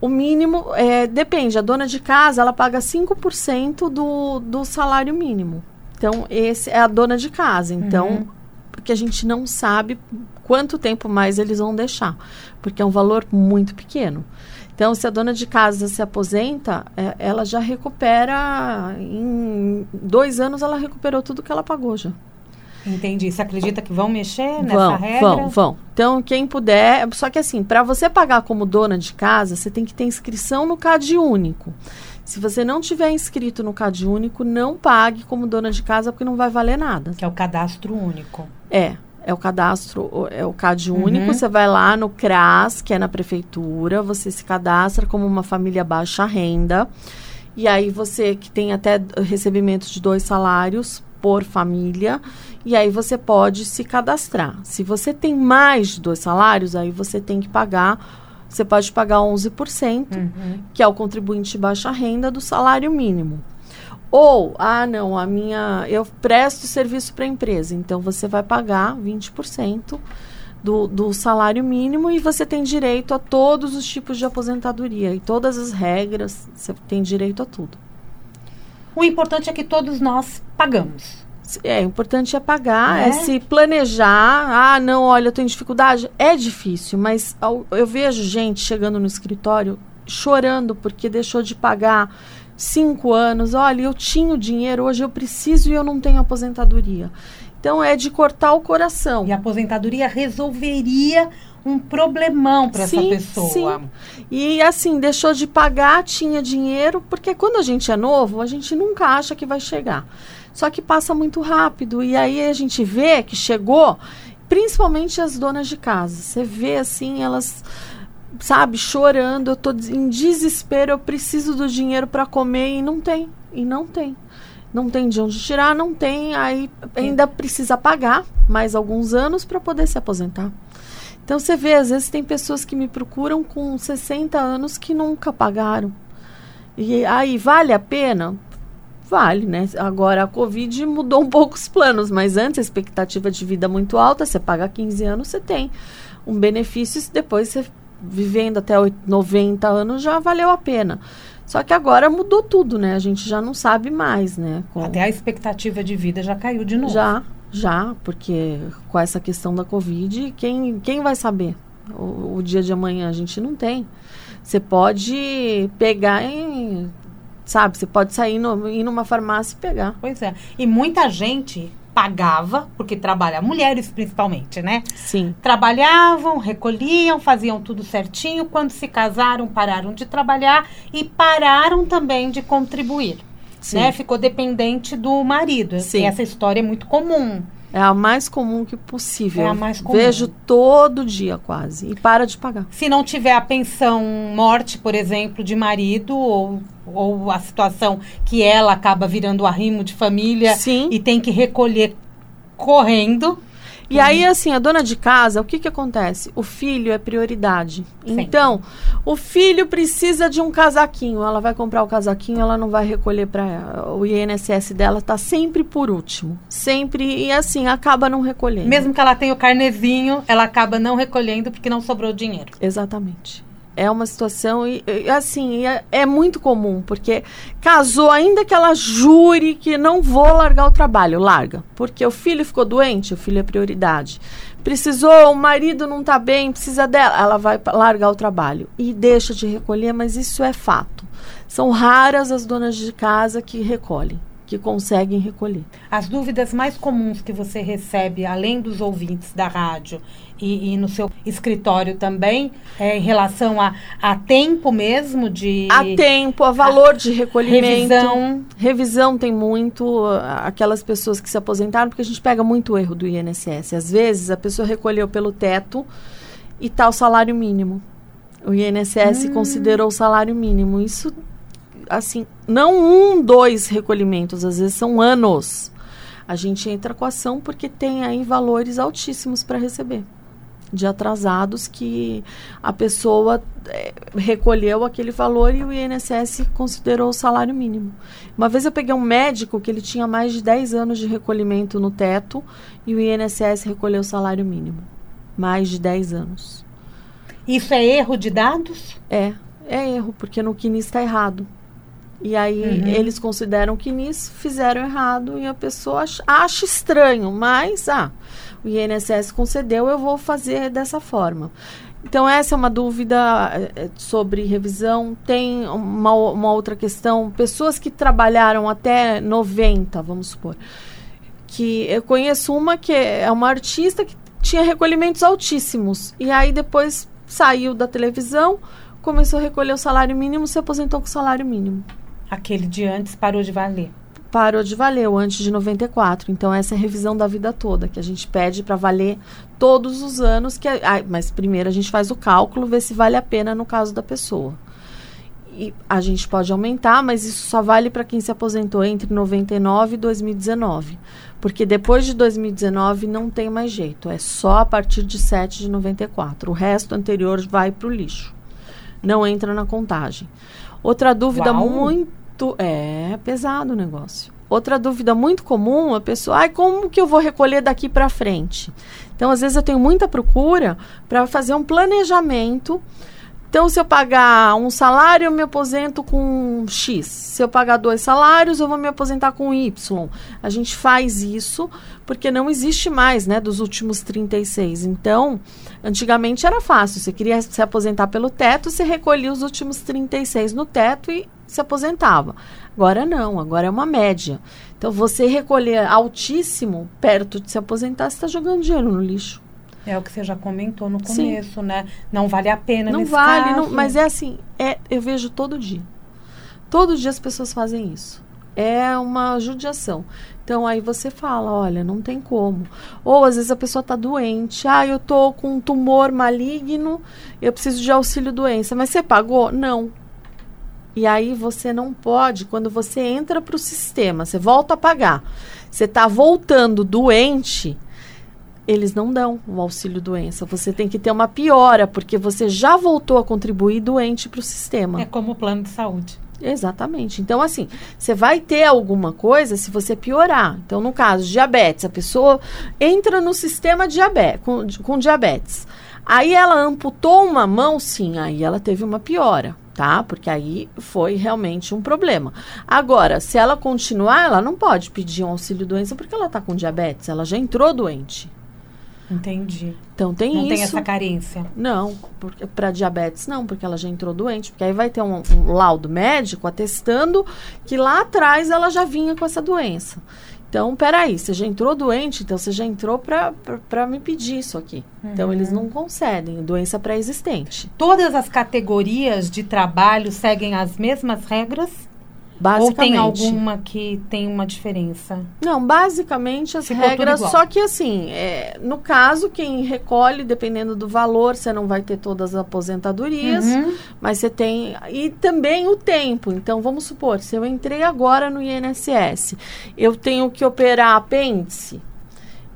O mínimo, é, depende. A dona de casa, ela paga 5% do, do salário mínimo. Então, esse é a dona de casa. Então, Uhum. Porque a gente não sabe quanto tempo mais eles vão deixar. Porque é um valor muito pequeno. Então, se a dona de casa se aposenta, é, ela já recupera. Em dois anos, ela recuperou tudo que ela pagou já. Entendi. Você acredita que vão mexer nessa Vão, regra? vão, vão. Então, quem puder. Só que assim, para você pagar como dona de casa, você tem que ter inscrição no CAD único. Se você não tiver inscrito no CAD único, não pague como dona de casa, porque não vai valer nada. Que é o cadastro único. É, é o cadastro, é o CAD único. Uhum. Você vai lá no CRAS, que é na prefeitura, você se cadastra como uma família baixa renda. E aí você que tem até recebimento de dois salários por família, e aí você pode se cadastrar. Se você tem mais de dois salários, aí você tem que pagar, você pode pagar 11%, Uhum. que é o contribuinte de baixa renda do salário mínimo. Ou, ah, não, a minha. Eu presto serviço para a empresa, então você vai pagar 20% do, do salário mínimo e você tem direito a todos os tipos de aposentadoria e todas as regras, você tem direito a tudo. O importante é que todos nós pagamos. É, o importante é pagar, Né? é se planejar. Ah, não, olha, eu tenho dificuldade. É difícil, mas ao- eu vejo gente chegando no escritório chorando porque deixou de pagar cinco anos. Olha, eu tinha o dinheiro, hoje eu preciso e eu não tenho aposentadoria. Então é de cortar o coração. E a aposentadoria resolveria um problemão para essa Sim, pessoa. sim. E assim, deixou de pagar, tinha dinheiro, porque quando a gente é novo, a gente nunca acha que vai chegar. Só que passa muito rápido. E aí a gente vê que chegou, principalmente as donas de casa. Você vê assim, elas, sabe, chorando, eu tô em desespero, eu preciso do dinheiro para comer e não tem. E não tem. Não tem de onde tirar, não tem, aí ainda precisa pagar mais alguns anos para poder se aposentar. Então você vê, às vezes tem pessoas que me procuram com 60 anos que nunca pagaram. E aí, vale a pena? Vale, né? Agora a Covid mudou um pouco os planos, mas antes a expectativa de vida muito alta, você paga 15 anos, você tem um benefício, e depois você vivendo até oit- 90 anos já valeu a pena. Só que agora mudou tudo, né? A gente já não sabe mais, né? Com- Até a expectativa de vida já caiu de novo. já, já, porque com essa questão da Covid, quem, quem vai saber o, o dia de amanhã? A gente não tem. Você pode pegar em. Sabe, você pode sair no, ir numa farmácia e pegar. Pois é. E muita gente pagava, porque trabalha, mulheres principalmente, né? Sim. Trabalhavam, recolhiam, faziam tudo certinho. Quando se casaram, pararam de trabalhar e pararam também de contribuir. Sim. Né? Ficou dependente do marido. Sim. E essa história é muito comum. É a mais comum que possível. É a mais comum. Vejo todo dia quase. E para de pagar. Se não tiver a pensão morte, por exemplo, de marido, ou, ou a situação que ela acaba virando arrimo de família Sim. e tem que recolher correndo. E aí, assim, a dona de casa, o que que acontece? O filho é prioridade. Sim. Então, o filho precisa de um casaquinho. Ela vai comprar o casaquinho, ela não vai recolher para o INSS dela, está sempre por último. Sempre. E assim, acaba não recolhendo. Mesmo que ela tenha o carnezinho, ela acaba não recolhendo porque não sobrou dinheiro. Exatamente. É uma situação, e, e, assim, é, é muito comum, porque casou, ainda que ela jure que não vou largar o trabalho, larga. Porque o filho ficou doente, o filho é prioridade. Precisou, o marido não está bem, precisa dela, ela vai largar o trabalho. E deixa de recolher, mas isso é fato. São raras as donas de casa que recolhem, que conseguem recolher. As dúvidas mais comuns que você recebe, além dos ouvintes da rádio e, e no seu escritório também, é em relação a, a tempo mesmo de A tempo, a valor de recolhimento. revisão. Revisão tem muito, aquelas pessoas que se aposentaram, porque a gente pega muito erro do INSS. Às vezes a pessoa recolheu pelo teto e está o salário mínimo. O INSS considerou o salário mínimo. Isso, assim, não um, dois recolhimentos, às vezes são anos. A gente entra com ação porque tem aí valores altíssimos para receber. De atrasados que a pessoa eh, recolheu aquele valor e o INSS considerou o salário mínimo. Uma vez eu peguei um médico que ele tinha mais de 10 anos de recolhimento no teto e o INSS recolheu o salário mínimo. Mais de 10 anos. Isso é erro de dados? É, é erro, porque no CNIS está errado. E aí eles consideram que NIS fizeram errado e a pessoa acha, acha estranho, mas ah, o INSS concedeu, eu vou fazer dessa forma. Então essa é uma dúvida eh, eh, sobre revisão. Tem uma, uma outra questão, pessoas que trabalharam até 90, vamos supor, que eu conheço uma que é uma artista que tinha recolhimentos altíssimos e aí depois saiu da televisão, começou a recolher o salário mínimo, se aposentou com o salário mínimo. Aquele de antes parou de valer. Parou de valer o antes de 94. Então essa é a revisão da vida toda que a gente pede para valer todos os anos que ah, mas primeiro a gente faz o cálculo, ver se vale a pena no caso da pessoa. E a gente pode aumentar, mas isso só vale para quem se aposentou entre 99 e 2019. Porque depois de 2019 não tem mais jeito, é só a partir de 7 de 94. O resto anterior vai para o lixo. Não entra na contagem. Outra dúvida Uau. muito. É pesado o negócio. Outra dúvida muito comum, a pessoa, ai, como que eu vou recolher daqui para frente? Então, às vezes eu tenho muita procura para fazer um planejamento. Então, se eu pagar um salário, eu me aposento com X. Se eu pagar dois salários, eu vou me aposentar com Y. A gente faz isso porque não existe mais, né, dos últimos 36. Então, antigamente era fácil. Você queria se aposentar pelo teto, você recolhia os últimos 36 no teto e se aposentava. Agora não, agora é uma média. Então, você recolher altíssimo perto de se aposentar, você está jogando dinheiro no lixo. É o que você já comentou no Sim. começo, né? Não vale a pena Não nesse vale, caso. não- mas é assim, é, eu vejo todo dia. Todo dia as pessoas fazem isso. É uma judiação. Então aí você fala, olha, não tem como. Ou às vezes a pessoa está doente, ah, eu tô com um tumor maligno, eu preciso de auxílio doença, mas você pagou? Não. E aí você não pode, quando você entra para o sistema, você volta a pagar, você está voltando doente, eles não dão o auxílio doença. Você tem que ter uma piora, porque você já voltou a contribuir doente para o sistema. É como o plano de saúde. Exatamente. Então, assim, você vai ter alguma coisa se você piorar. Então, no caso, diabetes, a pessoa entra no sistema diabetes, com, com diabetes. Aí ela amputou uma mão, sim, aí ela teve uma piora, tá? Porque aí foi realmente um problema. Agora, se ela continuar, ela não pode pedir um auxílio doença porque ela tá com diabetes, ela já entrou doente. Entendi. Então tem não isso. tem essa carência. Não, para diabetes não, porque ela já entrou doente. Porque aí vai ter um, um laudo médico atestando que lá atrás ela já vinha com essa doença. Então, peraí, você já entrou doente, então você já entrou para me pedir isso aqui. Então, eles não concedem, doença pré-existente. Todas as categorias de trabalho seguem as mesmas regras? Ou tem alguma que tem uma diferença? Não, basicamente as Ficou regras, só que assim, é, no caso, quem recolhe, dependendo do valor, você não vai ter todas as aposentadorias, uhum. mas você tem. E também o tempo. Então, vamos supor, se eu entrei agora no INSS, eu tenho que operar apêndice.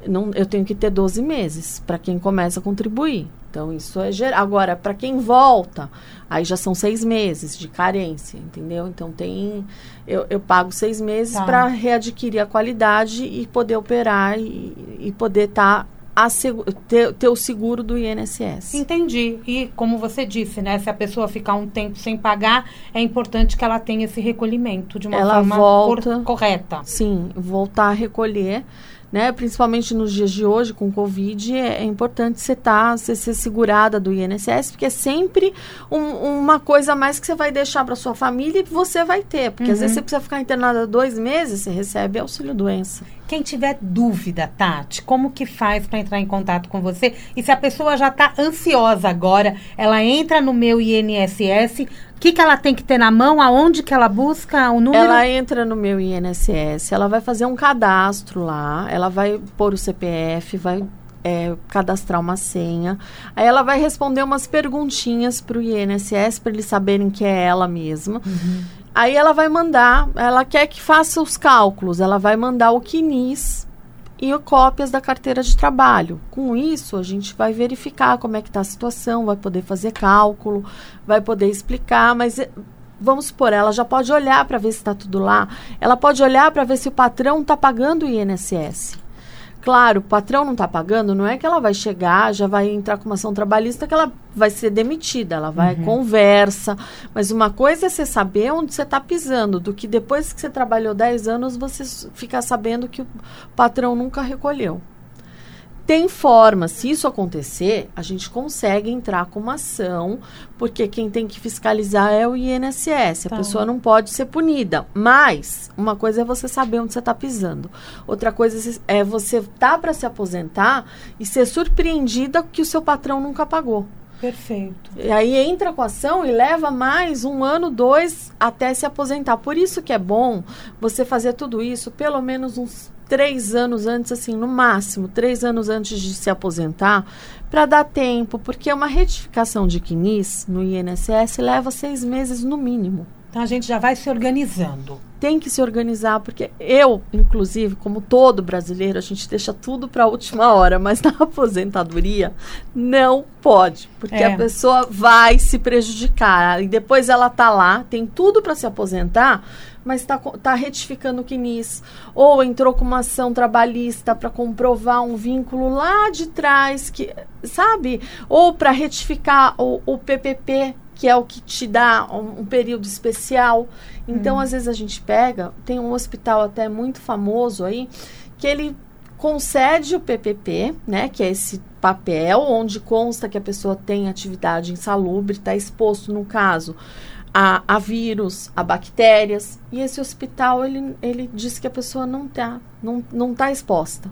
Não, eu tenho que ter 12 meses para quem começa a contribuir. Então, isso é geral. Agora, para quem volta, aí já são seis meses de carência, entendeu? Então, tem. Eu, eu pago seis meses tá. para readquirir a qualidade e poder operar e, e poder estar. Tá ter, ter, o seguro do INSS. Entendi. E como você disse, né? Se a pessoa ficar um tempo sem pagar, é importante que ela tenha esse recolhimento de uma ela forma volta, correta. Sim, voltar a recolher né? Principalmente nos dias de hoje, com Covid, é, é importante você estar, tá, ser segurada do INSS, porque é sempre um, uma coisa a mais que você vai deixar para sua família e você vai ter. Porque uhum. às vezes uhum. você precisa ficar internada dois meses, você recebe auxílio-doença. Quem tiver dúvida, Tati, como que faz para entrar em contato com você? E se a pessoa já está ansiosa agora, ela entra no meu INSS, o que, que ela tem que ter na mão? Aonde que ela busca o número? Ela entra no meu INSS, ela vai fazer um cadastro lá, ela vai pôr o CPF, vai é, cadastrar uma senha. Aí ela vai responder umas perguntinhas para o INSS para eles saberem que é ela mesma. Uhum. Aí ela vai mandar, ela quer que faça os cálculos, ela vai mandar o CNIS e cópias da carteira de trabalho. Com isso, a gente vai verificar como é que está a situação, vai poder fazer cálculo, vai poder explicar, mas eh, vamos supor, ela já pode olhar para ver se está tudo lá, ela pode olhar para ver se o patrão está pagando o INSS. Claro, o patrão não está pagando, não é que ela vai chegar, já vai entrar com uma ação trabalhista que ela vai ser demitida, ela vai uhum. conversa. Mas uma coisa é você saber onde você está pisando, do que depois que você trabalhou 10 anos, você ficar sabendo que o patrão nunca recolheu. Tem forma, se isso acontecer, a gente consegue entrar com uma ação, porque quem tem que fiscalizar é o INSS. A tá. pessoa não pode ser punida. Mas, uma coisa é você saber onde você está pisando. Outra coisa é você tá para se aposentar e ser surpreendida que o seu patrão nunca pagou. Perfeito. E aí entra com a ação e leva mais um ano, dois, até se aposentar. Por isso que é bom você fazer tudo isso pelo menos uns três anos antes, assim, no máximo, três anos antes de se aposentar, para dar tempo, porque uma retificação de CNIS no INSS leva seis meses no mínimo. Então a gente já vai se organizando. Tem que se organizar, porque eu, inclusive, como todo brasileiro, a gente deixa tudo para a última hora, mas <laughs> na aposentadoria não pode, porque é. a pessoa vai se prejudicar. E depois ela tá lá, tem tudo para se aposentar, mas está tá retificando o CNIS, ou entrou com uma ação trabalhista para comprovar um vínculo lá de trás, que sabe? Ou para retificar o, o, PPP, que é o que te dá um, um período especial. Então, hum. às vezes a gente pega, tem um hospital até muito famoso aí, que ele concede o PPP, né, que é esse papel onde consta que a pessoa tem atividade insalubre, está exposto no caso a, a vírus, a bactérias. E esse hospital, ele, ele disse que a pessoa não está não, não tá exposta.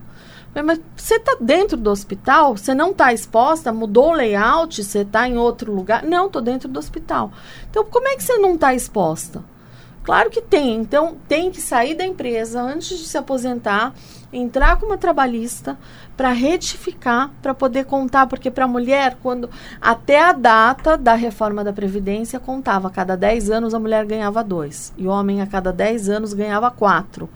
Mas você está dentro do hospital? Você não está exposta? Mudou o layout? Você está em outro lugar? Não, estou dentro do hospital. Então, como é que você não está exposta? Claro que tem. Então, tem que sair da empresa antes de se aposentar, entrar como trabalhista para retificar, para poder contar, porque para a mulher, quando até a data da reforma da Previdência contava, a cada 10 anos a mulher ganhava dois, e o homem a cada 10 anos ganhava quatro.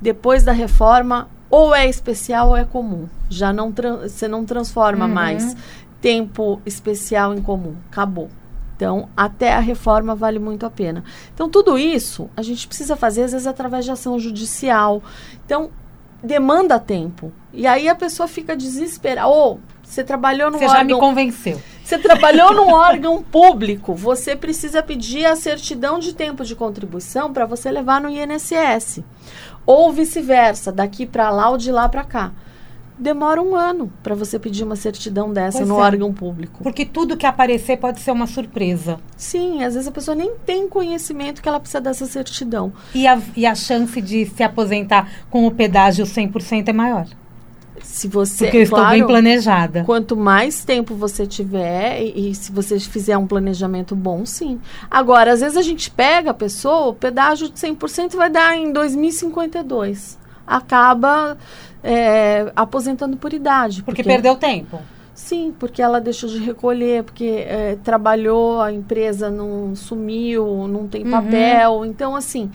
Depois da reforma, ou é especial ou é comum. Já não você não transforma uhum. mais tempo especial em comum. Acabou. Então, até a reforma vale muito a pena. Então, tudo isso a gente precisa fazer, às vezes, através de ação judicial. Então, demanda tempo. E aí a pessoa fica desesperada. Ou oh, você trabalhou no você órgão... Você já me convenceu. Você trabalhou num órgão público, você precisa pedir a certidão de tempo de contribuição para você levar no INSS. Ou vice-versa, daqui para lá ou de lá para cá demora um ano para você pedir uma certidão dessa pois no é. órgão público. Porque tudo que aparecer pode ser uma surpresa. Sim, às vezes a pessoa nem tem conhecimento que ela precisa dessa certidão. E a, e a chance de se aposentar com o pedágio 100% é maior? Se você, Porque eu estou bem planejada. Quanto mais tempo você tiver e, e, se você fizer um planejamento bom, sim. Agora, às vezes a gente pega a pessoa, o pedágio de 100% vai dar em 2052. Acaba é, aposentando por idade. Porque, porque perdeu tempo. Sim, porque ela deixou de recolher, porque é, trabalhou, a empresa não sumiu, não tem uhum. papel. Então, assim,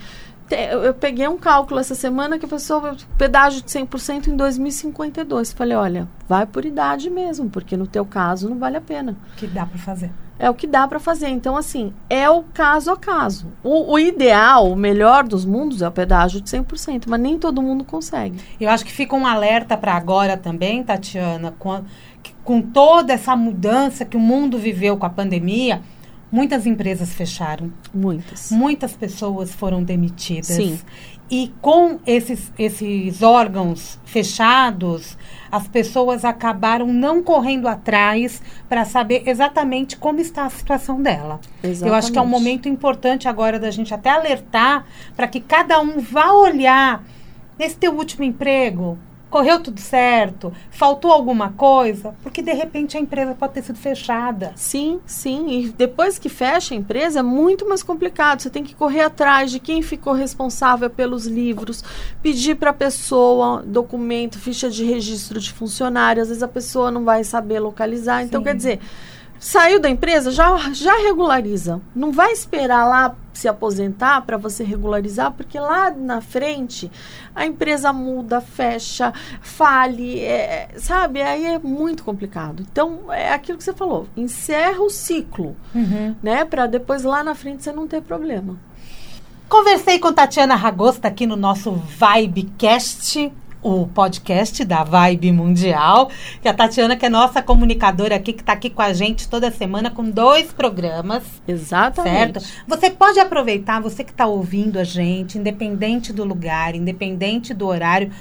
eu peguei um cálculo essa semana que a pessoa, pedágio de 100% em 2052. Falei, olha, vai por idade mesmo, porque no teu caso não vale a pena. Que dá para fazer. É o que dá para fazer. Então, assim, é o caso a caso. O, o, ideal, o melhor dos mundos é o pedágio de 100%, mas nem todo mundo consegue. Eu acho que fica um alerta para agora também, Tatiana, com, com toda essa mudança que o mundo viveu com a pandemia Muitas empresas fecharam. Muitas. Muitas pessoas foram demitidas. Sim. E com esses, esses órgãos fechados, as pessoas acabaram não correndo atrás para saber exatamente como está a situação dela. Exatamente. Eu acho que é um momento importante agora da gente até alertar para que cada um vá olhar nesse teu último emprego, correu tudo certo, faltou alguma coisa, porque de repente a empresa pode ter sido fechada. Sim, sim. E depois que fecha a empresa é muito mais complicado. Você tem que correr atrás de quem ficou responsável pelos livros, pedir para a pessoa documento, ficha de registro de funcionário. Às vezes a pessoa não vai saber localizar. Então, sim. quer dizer Saiu da empresa, já, já regulariza. Não vai esperar lá se aposentar para você regularizar, porque lá na frente a empresa muda, fecha, fale, é, sabe? Aí é muito complicado. Então, é aquilo que você falou, encerra o ciclo, uhum. né? Para depois lá na frente você não ter problema. Conversei com Tatiana Ragosta aqui no nosso Vibecast o podcast da Vibe Mundial. E a Tatiana, que é nossa comunicadora aqui, que está aqui com a gente toda semana com dois programas. Exatamente. Certo? Você pode aproveitar, você que está ouvindo a gente, independente do lugar, independente do horário,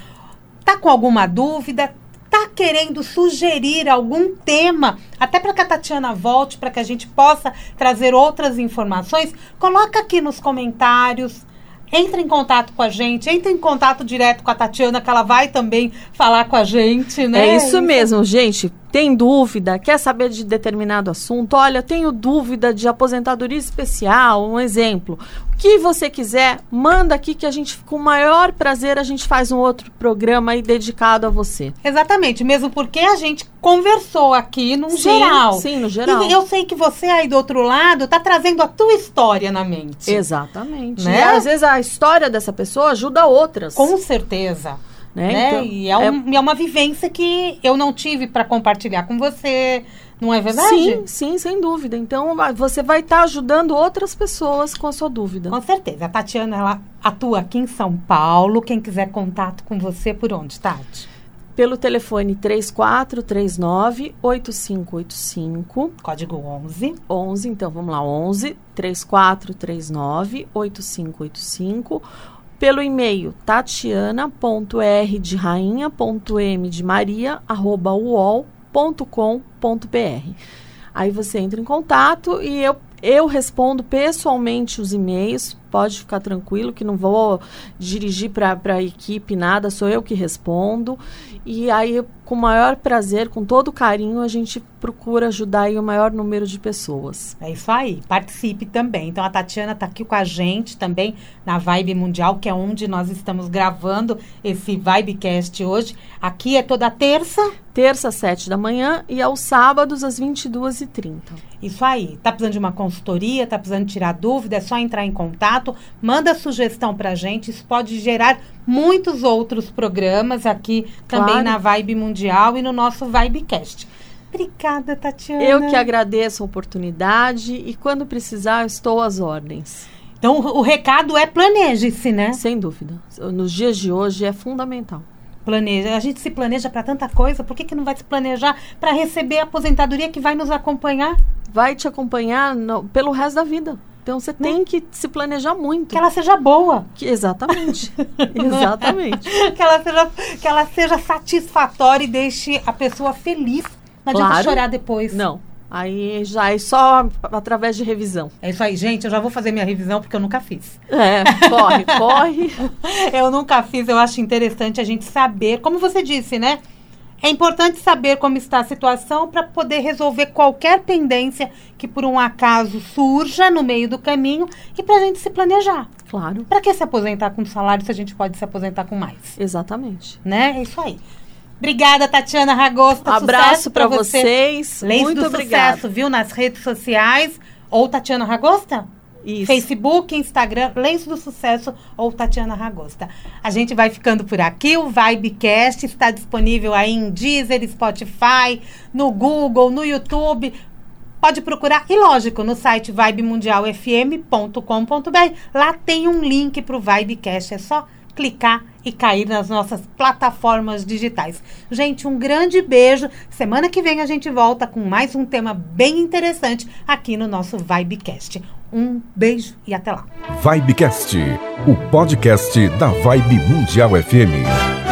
tá com alguma dúvida? Tá querendo sugerir algum tema, até para que a Tatiana volte, para que a gente possa trazer outras informações? Coloca aqui nos comentários, Entra em contato com a gente, entra em contato direto com a Tatiana, que ela vai também falar com a gente, né? É isso mesmo, gente. Tem dúvida? Quer saber de determinado assunto? Olha, tenho dúvida de aposentadoria especial, um exemplo. O que você quiser, manda aqui que a gente, com o maior prazer, a gente faz um outro programa aí dedicado a você. Exatamente, mesmo porque a gente conversou aqui no sim, geral. Sim, no geral. E eu sei que você aí do outro lado está trazendo a tua história na mente. Exatamente. Né? E às vezes a história dessa pessoa ajuda outras. Com certeza. Né? né? Então, e é, um, é... é uma vivência que eu não tive para compartilhar com você. Não é verdade? Sim, sim, sem dúvida. Então, você vai estar tá ajudando outras pessoas com a sua dúvida. Com certeza. A Tatiana, ela atua aqui em São Paulo. Quem quiser contato com você, por onde, Tati? Pelo telefone 3439-8585. Código 11. 11, então vamos lá, 11 3439-8585 pelo e-mail tatiana.r de rainha.m de maria arroba uol.com.br. Aí você entra em contato e eu, eu respondo pessoalmente os e-mails. Pode ficar tranquilo que não vou dirigir para a equipe nada, sou eu que respondo. E aí, com o maior prazer, com todo carinho, a gente procura ajudar o maior número de pessoas. É isso aí, participe também. Então a Tatiana está aqui com a gente também na Vibe Mundial, que é onde nós estamos gravando esse Vibecast hoje. Aqui é toda terça. Terça, às 7 da manhã e aos sábados, às 22h30. Isso aí. Tá precisando de uma consultoria, tá precisando tirar dúvida, é só entrar em contato, manda sugestão pra gente. Isso pode gerar muitos outros programas aqui claro. também na Vibe Mundial e no nosso Vibecast. Obrigada, Tatiana. Eu que agradeço a oportunidade e quando precisar, estou às ordens. Então, o, recado é planeje-se, né? Sem dúvida. Nos dias de hoje é fundamental. Planeja. A gente se planeja para tanta coisa, por que, que não vai se planejar para receber a aposentadoria que vai nos acompanhar? Vai te acompanhar no, pelo resto da vida. Então você tem que se planejar muito. Que ela seja boa. Que, exatamente. <laughs> exatamente. que, ela seja, que ela seja satisfatória e deixe a pessoa feliz não claro. adianta chorar depois. Não. Aí já é só através de revisão. É isso aí, gente. Eu já vou fazer minha revisão porque eu nunca fiz. É, corre, <laughs> corre. Eu nunca fiz. Eu acho interessante a gente saber, como você disse, né? É importante saber como está a situação para poder resolver qualquer pendência que por um acaso surja no meio do caminho e para a gente se planejar. Claro. Para que se aposentar com salário se a gente pode se aposentar com mais? Exatamente. Né? É isso aí. Obrigada, Tatiana Ragosta. Abraço para você. vocês. Lenço Muito do obrigada. sucesso, viu? Nas redes sociais. Ou Tatiana Ragosta? Isso. Facebook, Instagram, Lenço do Sucesso ou Tatiana Ragosta. A gente vai ficando por aqui. O Vibecast está disponível aí em Deezer, Spotify, no Google, no YouTube. Pode procurar, e lógico, no site vibemundialfm.com.br. Lá tem um link para o Vibecast. É só clicar e cair nas nossas plataformas digitais. Gente, um grande beijo. Semana que vem a gente volta com mais um tema bem interessante aqui no nosso Vibecast. Um beijo e até lá. Vibecast, o podcast da Vibe Mundial FM.